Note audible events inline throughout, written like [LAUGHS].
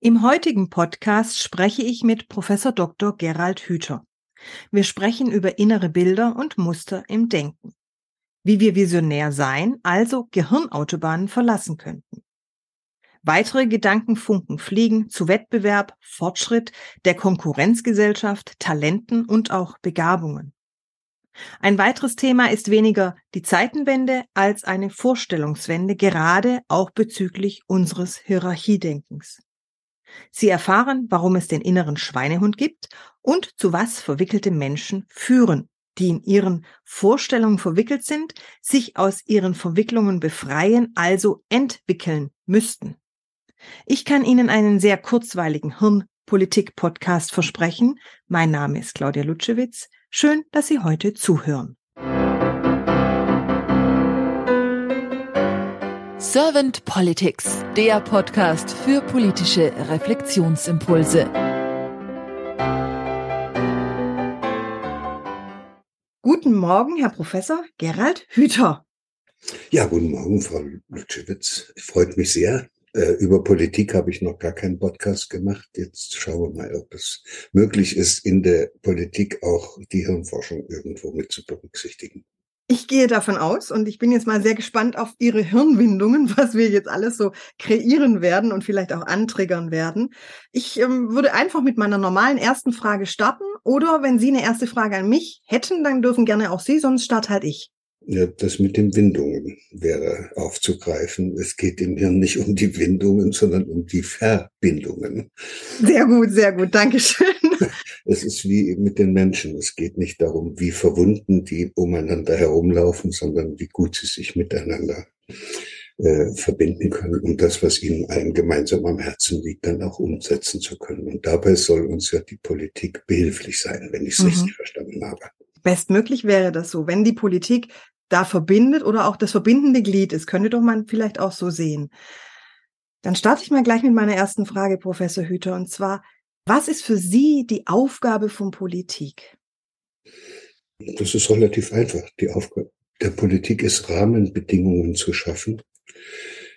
Im heutigen Podcast spreche ich mit Professor Dr. Gerald Hüther. Wir sprechen über innere Bilder und Muster im Denken. Wie wir visionär sein, also Gehirnautobahnen verlassen könnten. Weitere Gedankenfunken fliegen zu Wettbewerb, Fortschritt, der Konkurrenzgesellschaft, Talenten und auch Begabungen. Ein weiteres Thema ist weniger die Zeitenwende als eine Vorstellungswende, gerade auch bezüglich unseres Hierarchiedenkens. Sie erfahren, warum es den inneren Schweinehund gibt und zu was verwickelte Menschen führen, die in ihren Vorstellungen verwickelt sind, sich aus ihren Verwicklungen befreien, also entwickeln müssten. Ich kann Ihnen einen sehr kurzweiligen Hirnpolitik-Podcast versprechen. Mein Name ist Claudia Lutschewitz. Schön, dass Sie heute zuhören. Servant Politics, der Podcast für politische Reflexionsimpulse. Guten Morgen, Herr Professor Gerald Hüther. Ja, guten Morgen, Frau Lutschewitz. Freut mich sehr. Äh, über Politik habe ich noch gar keinen Podcast gemacht. Jetzt schauen wir mal, ob es möglich ist, in der Politik auch die Hirnforschung irgendwo mit zu berücksichtigen. Ich gehe davon aus und ich bin jetzt mal sehr gespannt auf Ihre Hirnwindungen, [LAUGHS] was wir jetzt alles so kreieren werden und vielleicht auch antriggern werden. Ich ähm, würde einfach mit meiner normalen ersten Frage starten oder wenn Sie eine erste Frage an mich hätten, dann dürfen gerne auch Sie, sonst starte halt ich. Ja, das mit den Windungen wäre aufzugreifen. Es geht im Hirn nicht um die Windungen, sondern um die Verbindungen. Sehr gut, sehr gut. Dankeschön. [LAUGHS] Es ist wie mit den Menschen. Es geht nicht darum, wie verwunden die umeinander herumlaufen, sondern wie gut sie sich miteinander äh, verbinden können und das, was ihnen allen gemeinsam am Herzen liegt, dann auch umsetzen zu können. Und dabei soll uns ja die Politik behilflich sein, wenn ich es mhm. richtig verstanden habe. Bestmöglich wäre das so, wenn die Politik da verbindet oder auch das verbindende Glied ist. Könnte doch man vielleicht auch so sehen. Dann starte ich mal gleich mit meiner ersten Frage, Professor Hüter, und zwar, was ist für Sie die Aufgabe von Politik? Das ist relativ einfach. Die Aufgabe der Politik ist, Rahmenbedingungen zu schaffen,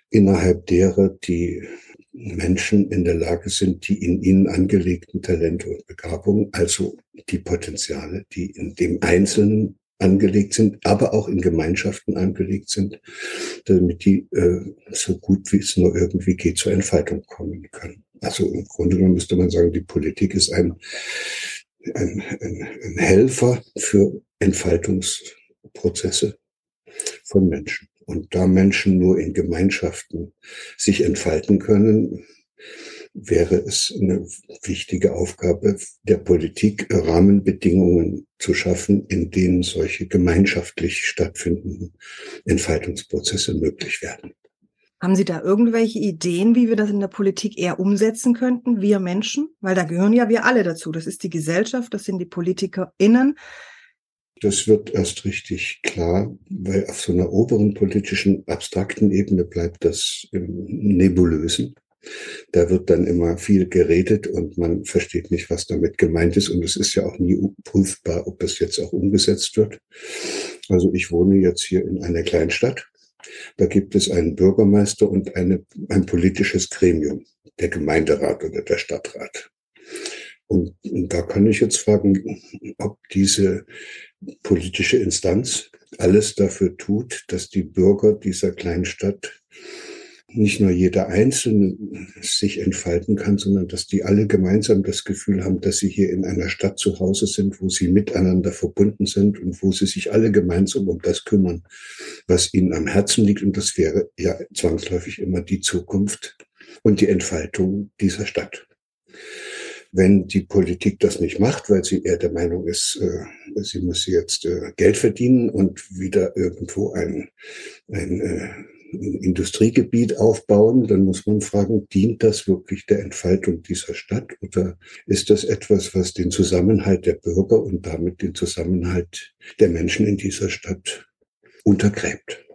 innerhalb derer die Menschen in der Lage sind, die in ihnen angelegten Talente und Begabungen, also die Potenziale, die in dem Einzelnen angelegt sind, aber auch in Gemeinschaften angelegt sind, damit die äh, so gut wie es nur irgendwie geht zur Entfaltung kommen können. Also im Grunde genommen müsste man sagen, die Politik ist ein, ein, ein, ein Helfer für Entfaltungsprozesse von Menschen. Und da Menschen nur in Gemeinschaften sich entfalten können, wäre es eine wichtige Aufgabe der Politik, Rahmenbedingungen zu schaffen, in denen solche gemeinschaftlich stattfindenden Entfaltungsprozesse möglich werden. Haben Sie da irgendwelche Ideen, wie wir das in der Politik eher umsetzen könnten, wir Menschen? Weil da gehören ja wir alle dazu. Das ist die Gesellschaft, das sind die PolitikerInnen. Das wird erst richtig klar, weil auf so einer oberen politischen, abstrakten Ebene bleibt das im Nebulösen. Da wird dann immer viel geredet und man versteht nicht, was damit gemeint ist. Und es ist ja auch nie prüfbar, ob das jetzt auch umgesetzt wird. Also ich wohne jetzt hier in einer Kleinstadt. Da gibt es einen Bürgermeister und eine, ein politisches Gremium, der Gemeinderat oder der Stadtrat. Und, und da kann ich jetzt fragen, ob diese politische Instanz alles dafür tut, dass die Bürger dieser Kleinstadt nicht nur jeder Einzelne sich entfalten kann, sondern dass die alle gemeinsam das Gefühl haben, dass sie hier in einer Stadt zu Hause sind, wo sie miteinander verbunden sind und wo sie sich alle gemeinsam um das kümmern, was ihnen am Herzen liegt. Und das wäre ja zwangsläufig immer die Zukunft und die Entfaltung dieser Stadt. Wenn die Politik das nicht macht, weil sie eher der Meinung ist, äh, sie muss jetzt äh, Geld verdienen und wieder irgendwo ein, ein äh, Industriegebiet aufbauen, dann muss man fragen, dient das wirklich der Entfaltung dieser Stadt oder ist das etwas, was den Zusammenhalt der Bürger und damit den Zusammenhalt der Menschen in dieser Stadt untergräbt?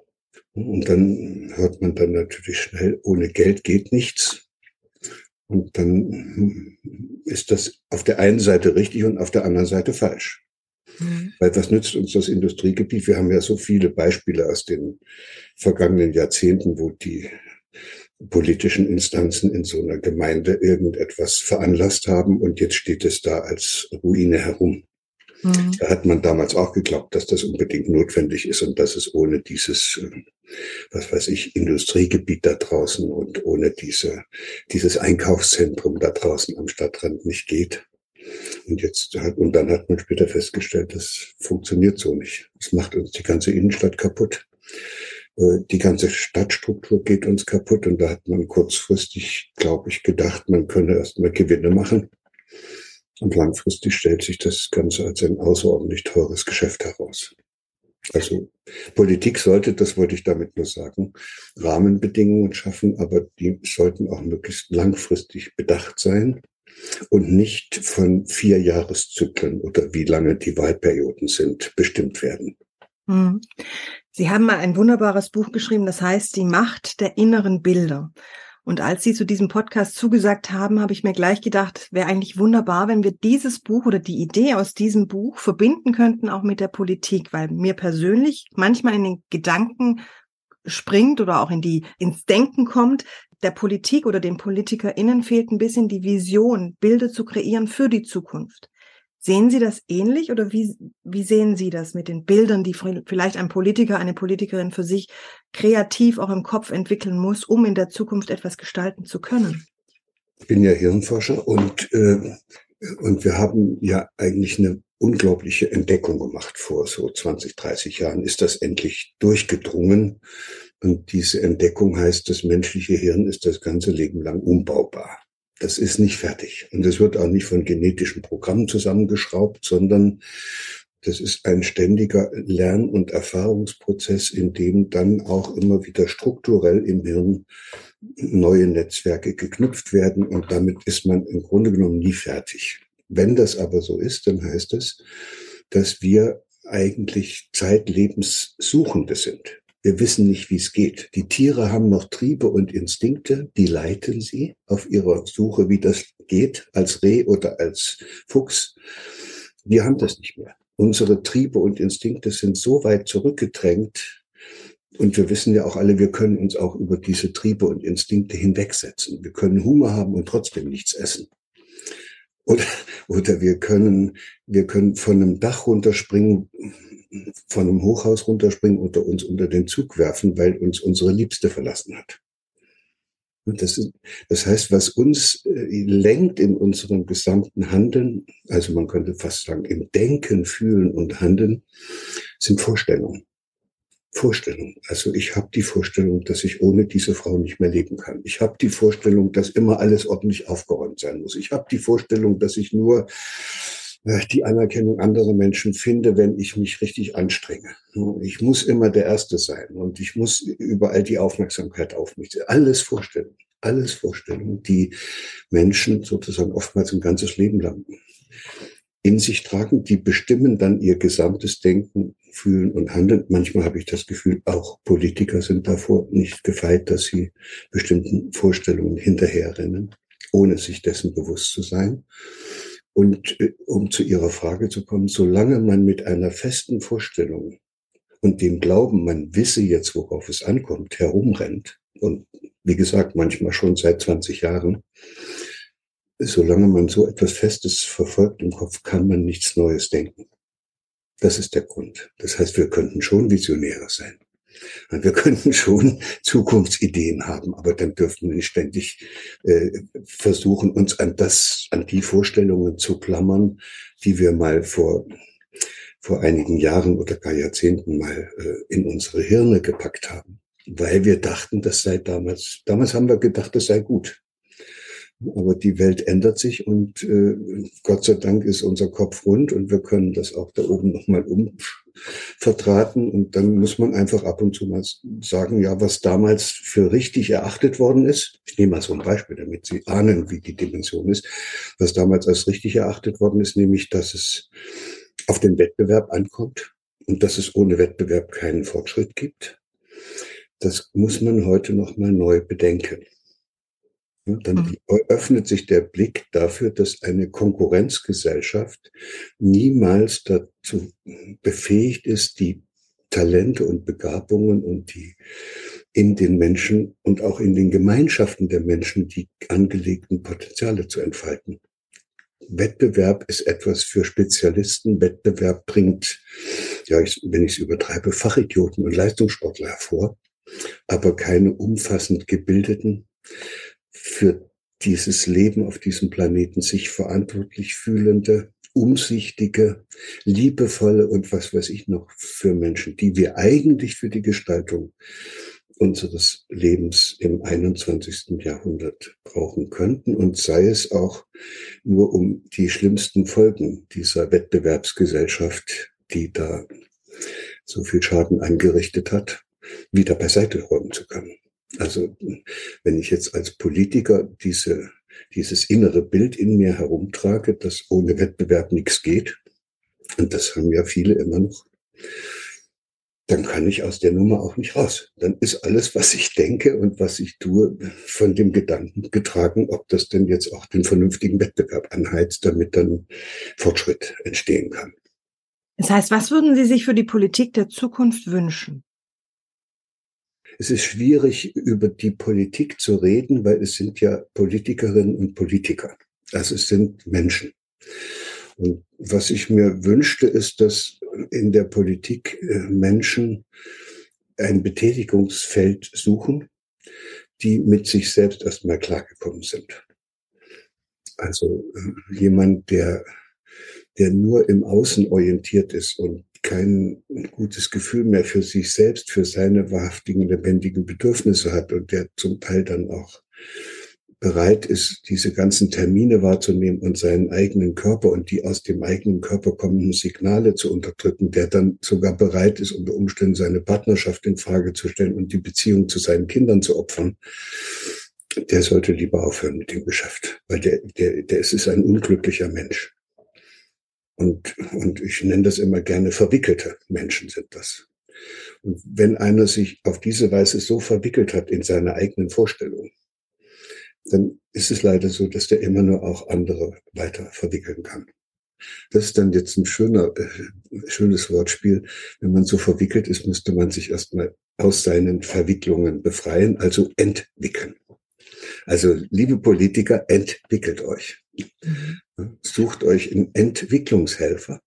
Und dann hört man dann natürlich schnell, ohne Geld geht nichts. Und dann ist das auf der einen Seite richtig und auf der anderen Seite falsch. Mhm. Weil was nützt uns das Industriegebiet? Wir haben ja so viele Beispiele aus den vergangenen Jahrzehnten, wo die politischen Instanzen in so einer Gemeinde irgendetwas veranlasst haben und jetzt steht es da als Ruine herum. Mhm. Da hat man damals auch geglaubt, dass das unbedingt notwendig ist und dass es ohne dieses, äh, was weiß ich, Industriegebiet da draußen und ohne diese, dieses Einkaufszentrum da draußen am Stadtrand nicht geht. Und jetzt hat, und dann hat man später festgestellt, das funktioniert so nicht. Das macht uns die ganze Innenstadt kaputt. Äh, die ganze Stadtstruktur geht uns kaputt und da hat man kurzfristig, glaube ich, gedacht, man könne erstmal Gewinne machen. Und langfristig stellt sich das Ganze als ein außerordentlich teures Geschäft heraus. Also Politik sollte, das wollte ich damit nur sagen, Rahmenbedingungen schaffen, aber die sollten auch möglichst langfristig bedacht sein und nicht von vier Jahreszyklen oder wie lange die Wahlperioden sind bestimmt werden. Hm. Sie haben mal ein wunderbares Buch geschrieben, das heißt Die Macht der inneren Bilder. Und als Sie zu diesem Podcast zugesagt haben, habe ich mir gleich gedacht, wäre eigentlich wunderbar, wenn wir dieses Buch oder die Idee aus diesem Buch verbinden könnten auch mit der Politik, weil mir persönlich manchmal in den Gedanken springt oder auch in die, ins Denken kommt, der Politik oder den PolitikerInnen fehlt ein bisschen die Vision, Bilder zu kreieren für die Zukunft. Sehen Sie das ähnlich oder wie, wie sehen Sie das mit den Bildern, die vielleicht ein Politiker, eine Politikerin für sich kreativ auch im Kopf entwickeln muss, um in der Zukunft etwas gestalten zu können? Ich bin ja Hirnforscher und, äh, und wir haben ja eigentlich eine unglaubliche Entdeckung gemacht. Vor so 20, 30 Jahren ist das endlich durchgedrungen. Und diese Entdeckung heißt, das menschliche Hirn ist das ganze Leben lang umbaubar. Das ist nicht fertig. Und es wird auch nicht von genetischen Programmen zusammengeschraubt, sondern das ist ein ständiger Lern- und Erfahrungsprozess, in dem dann auch immer wieder strukturell im Hirn neue Netzwerke geknüpft werden. Und damit ist man im Grunde genommen nie fertig. Wenn das aber so ist, dann heißt es, dass wir eigentlich zeitlebens Suchende sind. Wir wissen nicht, wie es geht. Die Tiere haben noch Triebe und Instinkte, die leiten sie auf ihrer Suche, wie das geht, als Reh oder als Fuchs. Wir haben das nicht mehr. Unsere Triebe und Instinkte sind so weit zurückgedrängt, und wir wissen ja auch alle, wir können uns auch über diese Triebe und Instinkte hinwegsetzen. Wir können Hunger haben und trotzdem nichts essen. Oder, oder wir können, wir können von einem Dach runterspringen, von einem Hochhaus runterspringen oder uns unter den Zug werfen, weil uns unsere Liebste verlassen hat. Das, ist, das heißt, was uns äh, lenkt in unserem gesamten Handeln, also man könnte fast sagen, im Denken, Fühlen und Handeln, sind Vorstellungen. Vorstellung. Also ich habe die Vorstellung, dass ich ohne diese Frau nicht mehr leben kann. Ich habe die Vorstellung, dass immer alles ordentlich aufgeräumt sein muss. Ich habe die Vorstellung, dass ich nur die Anerkennung anderer Menschen finde, wenn ich mich richtig anstrenge. Ich muss immer der Erste sein und ich muss überall die Aufmerksamkeit auf mich. Alles Vorstellungen, alles Vorstellungen, die Menschen sozusagen oftmals ein ganzes Leben lang in sich tragen, die bestimmen dann ihr gesamtes Denken, Fühlen und Handeln. Manchmal habe ich das Gefühl, auch Politiker sind davor nicht gefeit, dass sie bestimmten Vorstellungen hinterherrennen, ohne sich dessen bewusst zu sein. Und äh, um zu Ihrer Frage zu kommen, solange man mit einer festen Vorstellung und dem Glauben, man wisse jetzt, worauf es ankommt, herumrennt, und wie gesagt, manchmal schon seit 20 Jahren, solange man so etwas Festes verfolgt im Kopf, kann man nichts Neues denken. Das ist der Grund. Das heißt, wir könnten schon Visionäre sein. Wir könnten schon Zukunftsideen haben, aber dann dürften wir nicht ständig äh, versuchen, uns an das, an die Vorstellungen zu klammern, die wir mal vor vor einigen Jahren oder gar Jahrzehnten mal äh, in unsere Hirne gepackt haben, weil wir dachten, das sei damals, damals haben wir gedacht, das sei gut. Aber die Welt ändert sich und äh, Gott sei Dank ist unser Kopf rund und wir können das auch da oben nochmal umvertraten. Und dann muss man einfach ab und zu mal sagen, ja, was damals für richtig erachtet worden ist, ich nehme mal so ein Beispiel, damit Sie ahnen, wie die Dimension ist, was damals als richtig erachtet worden ist, nämlich, dass es auf den Wettbewerb ankommt und dass es ohne Wettbewerb keinen Fortschritt gibt. Das muss man heute nochmal neu bedenken. Dann mhm. öffnet sich der Blick dafür, dass eine Konkurrenzgesellschaft niemals dazu befähigt ist, die Talente und Begabungen und die in den Menschen und auch in den Gemeinschaften der Menschen die angelegten Potenziale zu entfalten. Wettbewerb ist etwas für Spezialisten. Wettbewerb bringt, ja, ich, wenn ich es übertreibe, Fachidioten und Leistungssportler hervor, aber keine umfassend gebildeten, für dieses Leben auf diesem Planeten sich verantwortlich fühlende, umsichtige, liebevolle und was weiß ich noch für Menschen, die wir eigentlich für die Gestaltung unseres Lebens im 21. Jahrhundert brauchen könnten und sei es auch nur um die schlimmsten Folgen dieser Wettbewerbsgesellschaft, die da so viel Schaden angerichtet hat, wieder beiseite räumen zu können. Also wenn ich jetzt als Politiker diese, dieses innere Bild in mir herumtrage, dass ohne Wettbewerb nichts geht, und das haben ja viele immer noch, dann kann ich aus der Nummer auch nicht raus. Dann ist alles, was ich denke und was ich tue, von dem Gedanken getragen, ob das denn jetzt auch den vernünftigen Wettbewerb anheizt, damit dann Fortschritt entstehen kann. Das heißt, was würden Sie sich für die Politik der Zukunft wünschen? Es ist schwierig, über die Politik zu reden, weil es sind ja Politikerinnen und Politiker. Also es sind Menschen. Und was ich mir wünschte, ist, dass in der Politik äh, Menschen ein Betätigungsfeld suchen, die mit sich selbst erstmal klargekommen sind. Also äh, jemand, der, der nur im Außen orientiert ist und kein gutes Gefühl mehr für sich selbst, für seine wahrhaftigen, lebendigen Bedürfnisse hat und der zum Teil dann auch bereit ist, diese ganzen Termine wahrzunehmen und seinen eigenen Körper und die aus dem eigenen Körper kommenden Signale zu unterdrücken, der dann sogar bereit ist, unter Umständen seine Partnerschaft in Frage zu stellen und die Beziehung zu seinen Kindern zu opfern, der sollte lieber aufhören mit dem Geschäft, weil der, der, der ist ein unglücklicher Mensch. Und, und ich nenne das immer gerne verwickelte Menschen sind das. Und wenn einer sich auf diese Weise so verwickelt hat in seine eigenen Vorstellungen, dann ist es leider so, dass der immer nur auch andere weiter verwickeln kann. Das ist dann jetzt ein schöner, äh, schönes Wortspiel. Wenn man so verwickelt ist, müsste man sich erstmal aus seinen Verwicklungen befreien, also entwickeln. Also, liebe Politiker, entwickelt euch. Mhm. Sucht euch einen Entwicklungshelfer.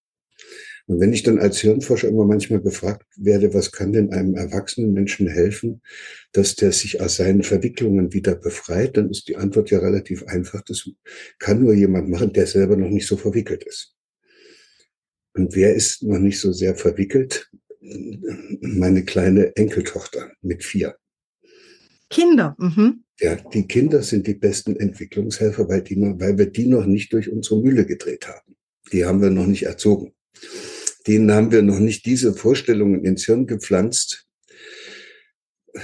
Und wenn ich dann als Hirnforscher immer manchmal gefragt werde, was kann denn einem erwachsenen Menschen helfen, dass der sich aus seinen Verwicklungen wieder befreit, dann ist die Antwort ja relativ einfach. Das kann nur jemand machen, der selber noch nicht so verwickelt ist. Und wer ist noch nicht so sehr verwickelt? Meine kleine Enkeltochter mit vier. Kinder. Mhm. Ja, die Kinder sind die besten Entwicklungshelfer, weil, die, weil wir die noch nicht durch unsere Mühle gedreht haben. Die haben wir noch nicht erzogen denen haben wir noch nicht diese Vorstellungen ins Hirn gepflanzt.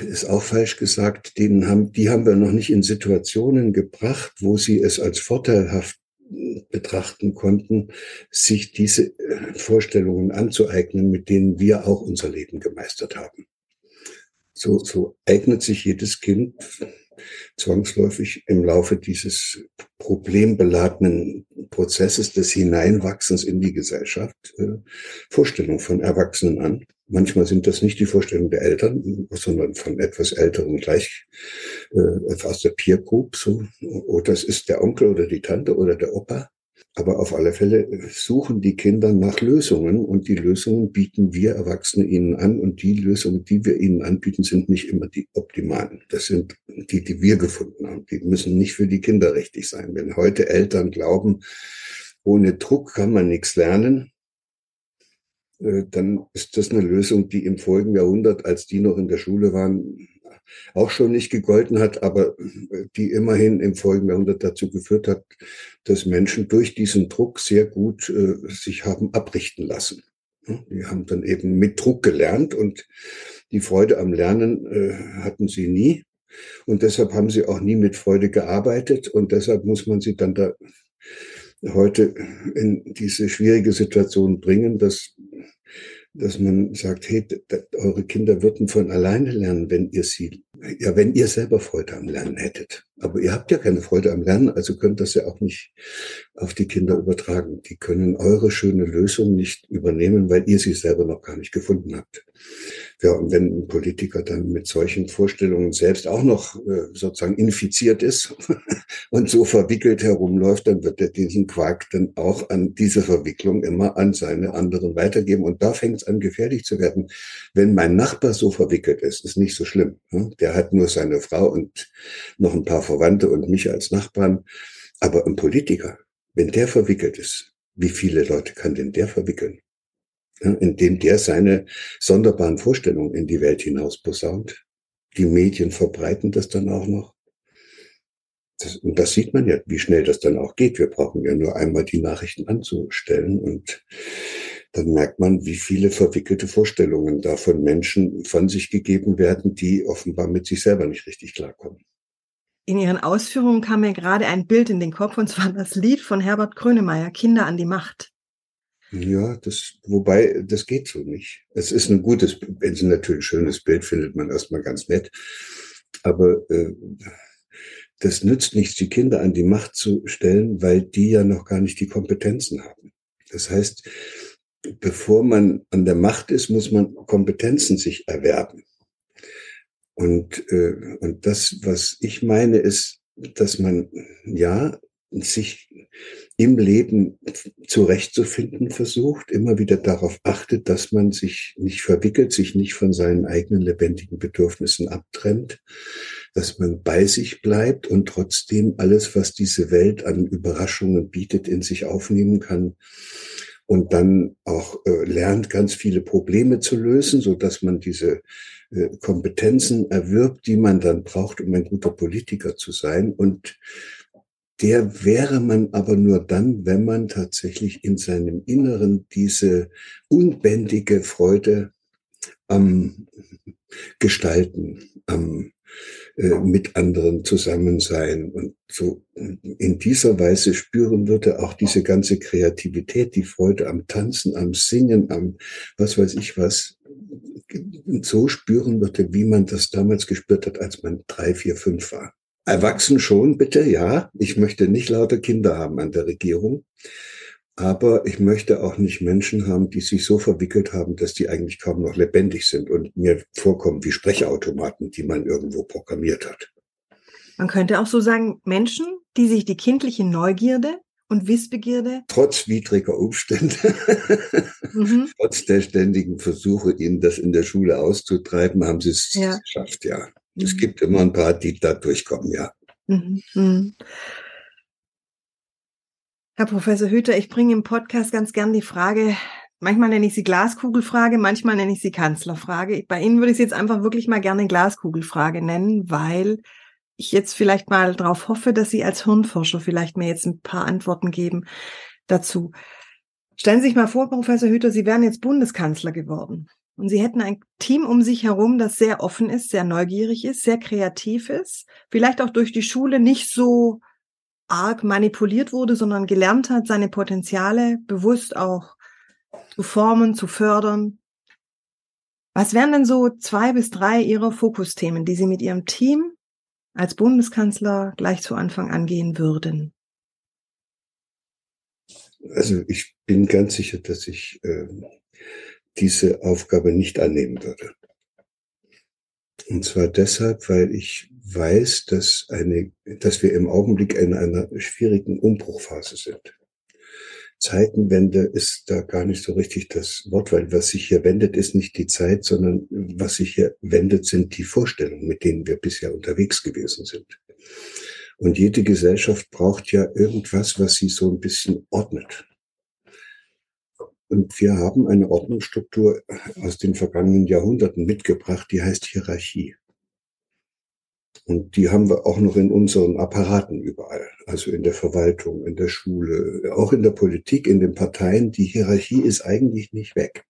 Ist auch falsch gesagt. Denen haben, die haben wir noch nicht in Situationen gebracht, wo sie es als vorteilhaft betrachten konnten, sich diese äh, Vorstellungen anzueignen, mit denen wir auch unser Leben gemeistert haben. So, so eignet sich jedes Kind zwangsläufig im Laufe dieses problembeladenen Prozesses des Hineinwachsens in die Gesellschaft äh, Vorstellungen von Erwachsenen an. Manchmal sind das nicht die Vorstellungen der Eltern, sondern von etwas Älteren gleich äh, aus der Peer Group. So. Oder es ist der Onkel oder die Tante oder der Opa. Aber auf alle Fälle suchen die Kinder nach Lösungen und die Lösungen bieten wir Erwachsene ihnen an und die Lösungen, die wir ihnen anbieten, sind nicht immer die optimalen. Das sind die, die wir gefunden haben. Die müssen nicht für die Kinder richtig sein. Wenn heute Eltern glauben, ohne Druck kann man nichts lernen, äh, dann ist das eine Lösung, die im vorigen Jahrhundert, als die noch in der Schule waren, auch schon nicht gegolten hat, aber die immerhin im folgenden Jahrhundert dazu geführt hat, dass Menschen durch diesen Druck sehr gut äh, sich haben abrichten lassen. Die haben dann eben mit Druck gelernt und die Freude am Lernen äh, hatten sie nie. Und deshalb haben sie auch nie mit Freude gearbeitet und deshalb muss man sie dann da heute in diese schwierige Situation bringen, dass dass man sagt, hey, eure Kinder würden von alleine lernen, wenn ihr sie, ja, wenn ihr selber Freude am Lernen hättet. Aber ihr habt ja keine Freude am Lernen, also könnt das ja auch nicht auf die Kinder übertragen. Die können eure schöne Lösung nicht übernehmen, weil ihr sie selber noch gar nicht gefunden habt. Ja, und wenn ein Politiker dann mit solchen Vorstellungen selbst auch noch äh, sozusagen infiziert ist [LAUGHS] und so verwickelt herumläuft, dann wird er diesen Quark dann auch an diese Verwicklung immer an seine anderen weitergeben. Und da fängt es an, gefährlich zu werden. Wenn mein Nachbar so verwickelt ist, ist nicht so schlimm. Ne? Der hat nur seine Frau und noch ein paar Verwandte und mich als Nachbarn. Aber ein Politiker, wenn der verwickelt ist, wie viele Leute kann denn der verwickeln? Indem der seine sonderbaren Vorstellungen in die Welt hinaus posaunt. Die Medien verbreiten das dann auch noch. Das, und das sieht man ja, wie schnell das dann auch geht. Wir brauchen ja nur einmal die Nachrichten anzustellen und dann merkt man, wie viele verwickelte Vorstellungen da von Menschen von sich gegeben werden, die offenbar mit sich selber nicht richtig klarkommen. In Ihren Ausführungen kam mir gerade ein Bild in den Kopf, und zwar das Lied von Herbert Grönemeyer, Kinder an die Macht. Ja, das, wobei, das geht so nicht. Es ist ein gutes, wenn Sie natürlich schönes Bild findet man erstmal ganz nett. Aber äh, das nützt nichts, die Kinder an die Macht zu stellen, weil die ja noch gar nicht die Kompetenzen haben. Das heißt, bevor man an der Macht ist, muss man Kompetenzen sich erwerben. Und, äh, und das, was ich meine, ist, dass man ja sich im Leben zurechtzufinden versucht, immer wieder darauf achtet, dass man sich nicht verwickelt, sich nicht von seinen eigenen lebendigen Bedürfnissen abtrennt, dass man bei sich bleibt und trotzdem alles, was diese Welt an Überraschungen bietet, in sich aufnehmen kann und dann auch äh, lernt, ganz viele Probleme zu lösen, so dass man diese äh, Kompetenzen erwirbt, die man dann braucht, um ein guter Politiker zu sein und der wäre man aber nur dann, wenn man tatsächlich in seinem Inneren diese unbändige Freude am Gestalten, am äh, mit anderen zusammen sein und so in dieser Weise spüren würde, auch diese ganze Kreativität, die Freude am Tanzen, am Singen, am was weiß ich was, so spüren würde, wie man das damals gespürt hat, als man drei, vier, fünf war. Erwachsen schon, bitte, ja. Ich möchte nicht lauter Kinder haben an der Regierung. Aber ich möchte auch nicht Menschen haben, die sich so verwickelt haben, dass die eigentlich kaum noch lebendig sind und mir vorkommen wie Sprechautomaten, die man irgendwo programmiert hat. Man könnte auch so sagen, Menschen, die sich die kindliche Neugierde und Wissbegierde. Trotz widriger Umstände, [LAUGHS] mhm. trotz der ständigen Versuche, ihnen das in der Schule auszutreiben, haben sie es ja. geschafft, ja. Mhm. Es gibt immer ein paar, die da durchkommen, ja. Mhm. mhm. Herr Professor Hüter, ich bringe im Podcast ganz gern die Frage, manchmal nenne ich sie Glaskugelfrage, manchmal nenne ich sie Kanzlerfrage. Bei Ihnen würde ich sie jetzt einfach wirklich mal gerne Glaskugelfrage nennen, weil ich jetzt vielleicht mal darauf hoffe, dass Sie als Hirnforscher vielleicht mir jetzt ein paar Antworten geben dazu. Stellen Sie sich mal vor, Professor Hüter, Sie wären jetzt Bundeskanzler geworden. Und sie hätten ein Team um sich herum, das sehr offen ist, sehr neugierig ist, sehr kreativ ist, vielleicht auch durch die Schule nicht so arg manipuliert wurde, sondern gelernt hat, seine Potenziale bewusst auch zu formen, zu fördern. Was wären denn so zwei bis drei Ihrer Fokusthemen, die Sie mit Ihrem Team als Bundeskanzler gleich zu Anfang angehen würden? Also ich bin ganz sicher, dass ich äh, diese Aufgabe nicht annehmen würde. Und zwar deshalb, weil ich weiß, dass eine, dass wir im Augenblick in einer schwierigen Umbruchphase sind. Zeitenwende ist da gar nicht so richtig das Wort, weil was sich hier wendet, ist nicht die Zeit, sondern was sich hier wendet, sind die Vorstellungen, mit denen wir bisher unterwegs gewesen sind. Und jede Gesellschaft braucht ja irgendwas, was sie so ein bisschen ordnet. Und wir haben eine Ordnungsstruktur aus den vergangenen Jahrhunderten mitgebracht, die heißt Hierarchie. Und die haben wir auch noch in unseren Apparaten überall, also in der Verwaltung, in der Schule, auch in der Politik, in den Parteien. Die Hierarchie ist eigentlich nicht weg.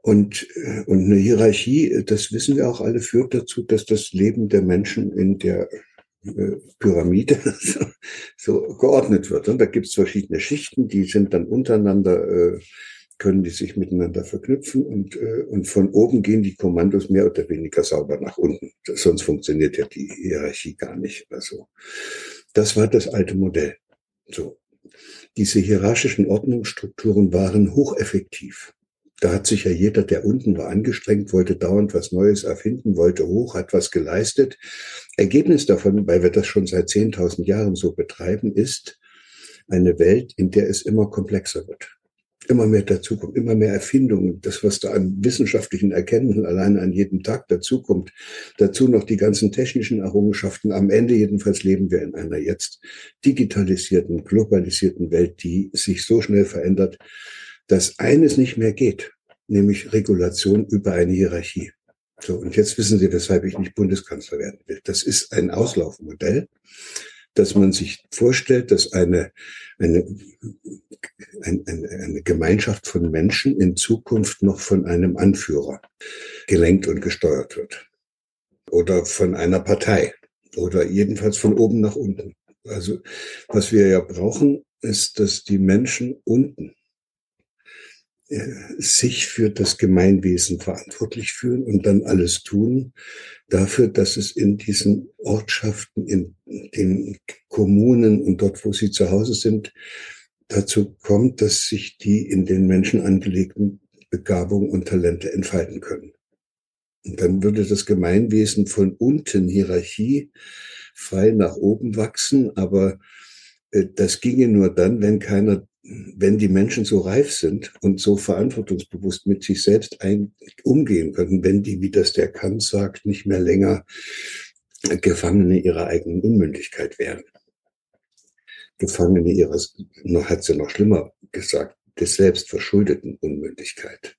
Und, äh, und eine Hierarchie, das wissen wir auch alle, führt dazu, dass das Leben der Menschen in der Pyramide [LAUGHS] so, so geordnet wird. Und da gibt es verschiedene Schichten, die sind dann untereinander, äh, können die sich miteinander verknüpfen und, äh, und von oben gehen die Kommandos mehr oder weniger sauber nach unten. Sonst funktioniert ja die Hierarchie gar nicht. Also das war das alte Modell. So. Diese hierarchischen Ordnungsstrukturen waren hocheffektiv. Da hat sich ja jeder, der unten war, angestrengt, wollte dauernd was Neues erfinden, wollte hoch, hat was geleistet. Ergebnis davon, weil wir das schon seit 10.000 Jahren so betreiben, ist eine Welt, in der es immer komplexer wird. Immer mehr dazukommt, immer mehr Erfindungen, das, was da an wissenschaftlichen Erkenntnissen allein an jedem Tag dazukommt. Dazu noch die ganzen technischen Errungenschaften. Am Ende jedenfalls leben wir in einer jetzt digitalisierten, globalisierten Welt, die sich so schnell verändert, dass eines nicht mehr geht, nämlich Regulation über eine Hierarchie. So, und jetzt wissen Sie, weshalb ich nicht Bundeskanzler werden will. Das ist ein Auslaufmodell, dass man sich vorstellt, dass eine, eine, eine, eine Gemeinschaft von Menschen in Zukunft noch von einem Anführer gelenkt und gesteuert wird. Oder von einer Partei. Oder jedenfalls von oben nach unten. Also, was wir ja brauchen, ist, dass die Menschen unten sich für das Gemeinwesen verantwortlich fühlen und dann alles tun dafür, dass es in diesen Ortschaften, in den Kommunen und dort, wo sie zu Hause sind, dazu kommt, dass sich die in den Menschen angelegten Begabungen und Talente entfalten können. Und dann würde das Gemeinwesen von unten Hierarchie frei nach oben wachsen, aber äh, das ginge nur dann, wenn keiner wenn die Menschen so reif sind und so verantwortungsbewusst mit sich selbst ein, umgehen können, wenn die, wie das der Kant sagt, nicht mehr länger Gefangene ihrer eigenen Unmündigkeit wären. Gefangene ihres, noch hat sie noch schlimmer gesagt, des selbstverschuldeten Unmündigkeit.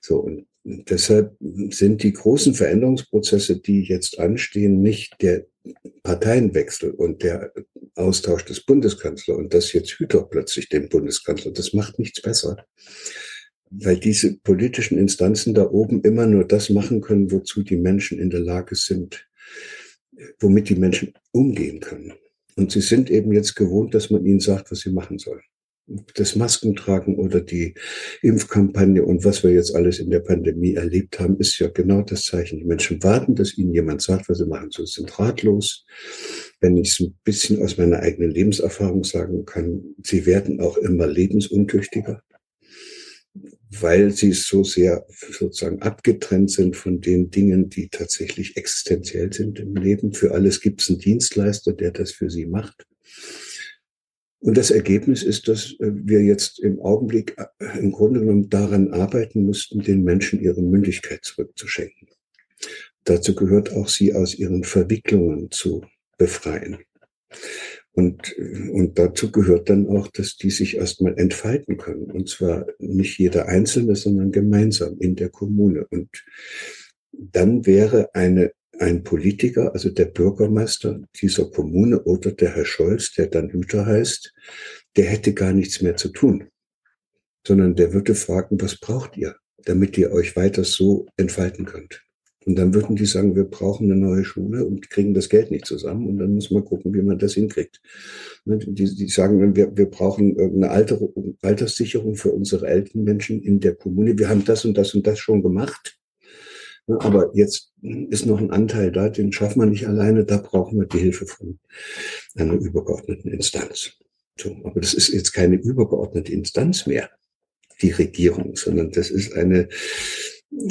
So, und deshalb sind die großen Veränderungsprozesse, die jetzt anstehen, nicht der Parteienwechsel und der Austausch des Bundeskanzlers und das jetzt Hüter plötzlich den Bundeskanzler, das macht nichts besser. Weil diese politischen Instanzen da oben immer nur das machen können, wozu die Menschen in der Lage sind, womit die Menschen umgehen können. Und sie sind eben jetzt gewohnt, dass man ihnen sagt, was sie machen sollen das Maskentragen oder die Impfkampagne und was wir jetzt alles in der Pandemie erlebt haben, ist ja genau das Zeichen. Die Menschen warten, dass ihnen jemand sagt, was sie machen sollen, sind ratlos. Wenn ich es ein bisschen aus meiner eigenen Lebenserfahrung sagen kann, sie werden auch immer lebensuntüchtiger, weil sie so sehr sozusagen abgetrennt sind von den Dingen, die tatsächlich existenziell sind im Leben. Für alles gibt es einen Dienstleister, der das für sie macht. Und das Ergebnis ist, dass äh, wir jetzt im Augenblick äh, im Grunde genommen daran arbeiten müssten, den Menschen ihre Mündigkeit zurückzuschenken. Dazu gehört auch, sie aus ihren Verwicklungen zu befreien. Und, äh, und dazu gehört dann auch, dass die sich erstmal entfalten können. Und zwar nicht jeder Einzelne, sondern gemeinsam in der Kommune. Und dann wäre eine ein Politiker, also der Bürgermeister dieser Kommune oder der Herr Scholz, der dann Hüter heißt, der hätte gar nichts mehr zu tun, sondern der würde fragen, was braucht ihr, damit ihr euch weiter so entfalten könnt. Und dann würden die sagen, wir brauchen eine neue Schule und kriegen das Geld nicht zusammen. Und dann muss man gucken, wie man das hinkriegt. Ne, die, die sagen, wir, wir brauchen irgendeine Alter, Alterssicherung für unsere älteren Menschen in der Kommune. Wir haben das und das und das schon gemacht. Aber jetzt ist noch ein Anteil da, den schaffen wir nicht alleine, da brauchen wir die Hilfe von einer übergeordneten Instanz. So, aber das ist jetzt keine übergeordnete Instanz mehr, die Regierung, sondern das ist eine,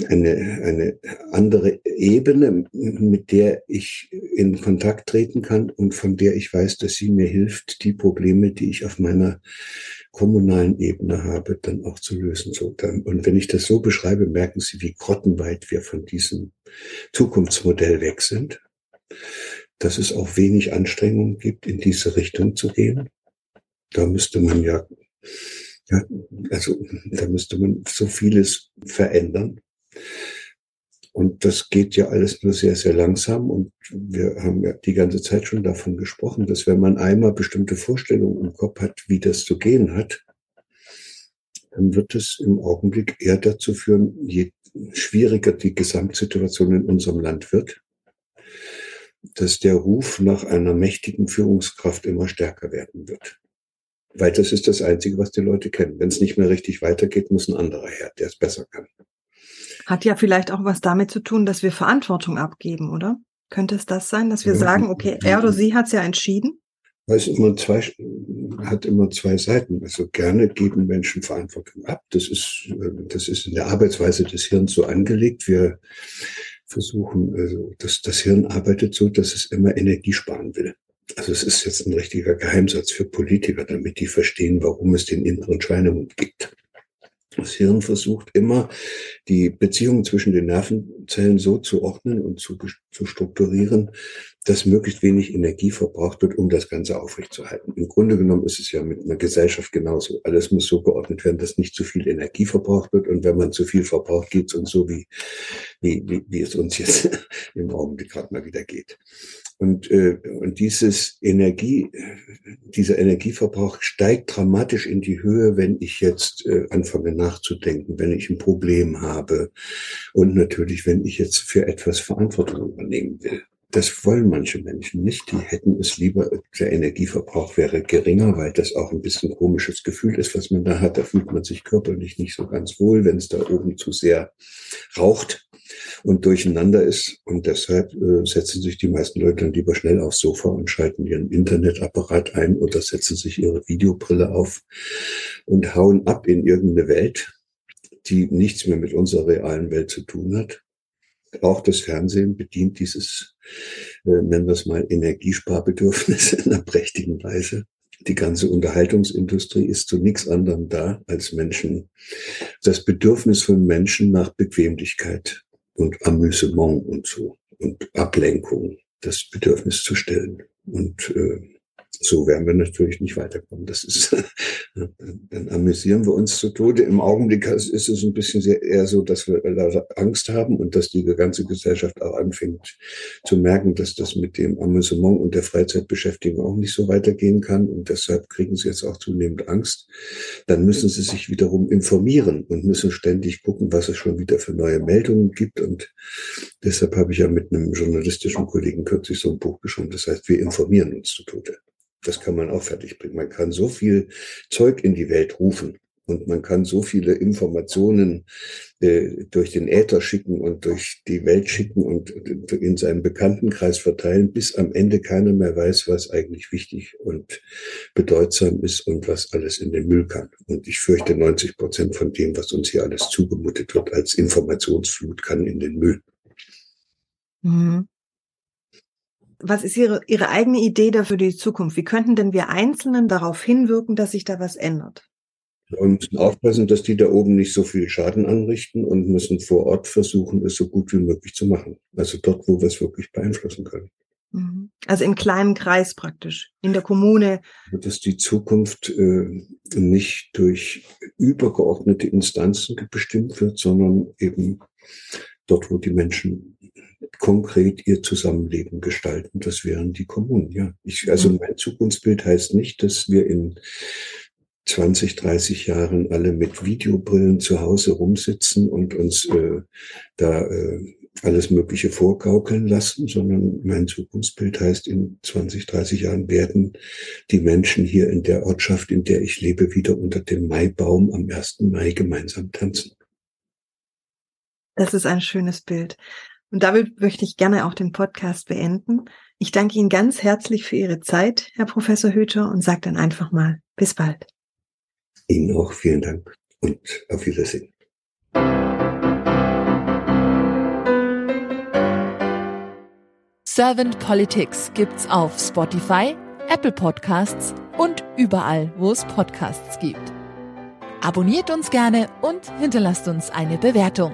eine, eine andere Ebene, mit der ich in Kontakt treten kann und von der ich weiß, dass sie mir hilft, die Probleme, die ich auf meiner kommunalen Ebene habe, dann auch zu lösen. Und wenn ich das so beschreibe, merken Sie, wie grottenweit wir von diesem Zukunftsmodell weg sind, dass es auch wenig Anstrengung gibt, in diese Richtung zu gehen. Da müsste man ja, ja also da müsste man so vieles verändern. Und das geht ja alles nur sehr, sehr langsam. Und wir haben ja die ganze Zeit schon davon gesprochen, dass wenn man einmal bestimmte Vorstellungen im Kopf hat, wie das zu gehen hat, dann wird es im Augenblick eher dazu führen, je schwieriger die Gesamtsituation in unserem Land wird, dass der Ruf nach einer mächtigen Führungskraft immer stärker werden wird. Weil das ist das Einzige, was die Leute kennen. Wenn es nicht mehr richtig weitergeht, muss ein anderer her, der es besser kann. Hat ja vielleicht auch was damit zu tun, dass wir Verantwortung abgeben, oder? Könnte es das sein, dass wir ja, sagen, okay, er oder sie hat es ja entschieden? Weil es immer zwei, hat immer zwei Seiten. Also gerne geben Menschen Verantwortung ab. Das ist, das ist in der Arbeitsweise des Hirns so angelegt. Wir versuchen, also das, das Hirn arbeitet so, dass es immer Energie sparen will. Also es ist jetzt ein richtiger Geheimsatz für Politiker, damit die verstehen, warum es den inneren Schweinemund gibt. Das Hirn versucht immer, die Beziehungen zwischen den Nervenzellen so zu ordnen und zu, zu strukturieren, dass möglichst wenig Energie verbraucht wird, um das Ganze aufrechtzuerhalten. Im Grunde genommen ist es ja mit einer Gesellschaft genauso. Alles muss so geordnet werden, dass nicht zu viel Energie verbraucht wird. Und wenn man zu viel verbraucht, geht es uns so, wie, wie, wie, wie es uns jetzt [LAUGHS] im Augenblick gerade mal wieder geht. Und, äh, und dieses Energie, dieser Energieverbrauch steigt dramatisch in die Höhe, wenn ich jetzt äh, anfange nachzudenken, wenn ich ein Problem habe und natürlich, wenn ich jetzt für etwas Verantwortung übernehmen will. Das wollen manche Menschen nicht. Die hätten es lieber, der Energieverbrauch wäre geringer, weil das auch ein bisschen komisches Gefühl ist, was man da hat. Da fühlt man sich körperlich nicht so ganz wohl, wenn es da oben zu sehr raucht und durcheinander ist. Und deshalb äh, setzen sich die meisten Leute dann lieber schnell aufs Sofa und schalten ihren Internetapparat ein oder setzen sich ihre Videobrille auf und hauen ab in irgendeine Welt, die nichts mehr mit unserer realen Welt zu tun hat auch das Fernsehen bedient dieses, äh, nennen wir es mal, Energiesparbedürfnis [LAUGHS] in einer prächtigen Weise. Die ganze Unterhaltungsindustrie ist zu nichts anderem da als Menschen. Das Bedürfnis von Menschen nach Bequemlichkeit und Amüsement und so und Ablenkung, das Bedürfnis zu stellen. Und äh, so werden wir natürlich nicht weiterkommen. Das ist, [LAUGHS] dann amüsieren wir uns zu Tode. Im Augenblick ist es ein bisschen sehr eher so, dass wir Angst haben und dass die ganze Gesellschaft auch anfängt zu merken, dass das mit dem Amüsement und der Freizeitbeschäftigung auch nicht so weitergehen kann. Und deshalb kriegen sie jetzt auch zunehmend Angst. Dann müssen sie sich wiederum informieren und müssen ständig gucken, was es schon wieder für neue Meldungen gibt. Und deshalb habe ich ja mit einem journalistischen Kollegen kürzlich so ein Buch geschrieben. Das heißt, wir informieren uns zu Tode. Das kann man auch fertig bringen. Man kann so viel Zeug in die Welt rufen und man kann so viele Informationen äh, durch den Äther schicken und durch die Welt schicken und in seinem Bekanntenkreis verteilen, bis am Ende keiner mehr weiß, was eigentlich wichtig und bedeutsam ist und was alles in den Müll kann. Und ich fürchte, 90 Prozent von dem, was uns hier alles zugemutet wird als Informationsflut, kann in den Müll. Mhm was ist Ihre, Ihre eigene Idee da für die Zukunft? Wie könnten denn wir Einzelnen darauf hinwirken, dass sich da was ändert? Wir müssen aufpassen, dass die da oben nicht so viel Schaden anrichten und müssen vor Ort versuchen, es so gut wie möglich zu machen. Also dort, wo wir es wirklich beeinflussen können. Mhm. Also im kleinen Kreis praktisch, in der Kommune. Dass die Zukunft äh, nicht durch übergeordnete Instanzen bestimmt wird, sondern eben dort, wo die Menschen konkret ihr Zusammenleben gestalten. Das wären die Kommunen, ja. Ich, also mhm. mein Zukunftsbild heißt nicht, dass wir in 20, 30 Jahren alle mit Videobrillen zu Hause rumsitzen und uns äh, da äh, alles Mögliche vorgaukeln lassen, sondern mein Zukunftsbild heißt, in 20, 30 Jahren werden die Menschen hier in der Ortschaft, in der ich lebe, wieder unter dem Maibaum am 1. Mai gemeinsam tanzen. Das ist ein schönes Bild. Und damit möchte ich gerne auch den Podcast beenden. Ich danke Ihnen ganz herzlich für Ihre Zeit, Herr Professor Hüter, und sage dann einfach mal bis bald. Ihnen auch vielen Dank und auf Wiedersehen. Servant Politics gibt's auf Spotify, Apple Podcasts und überall, wo es Podcasts gibt. Abonniert uns gerne und hinterlasst uns eine Bewertung.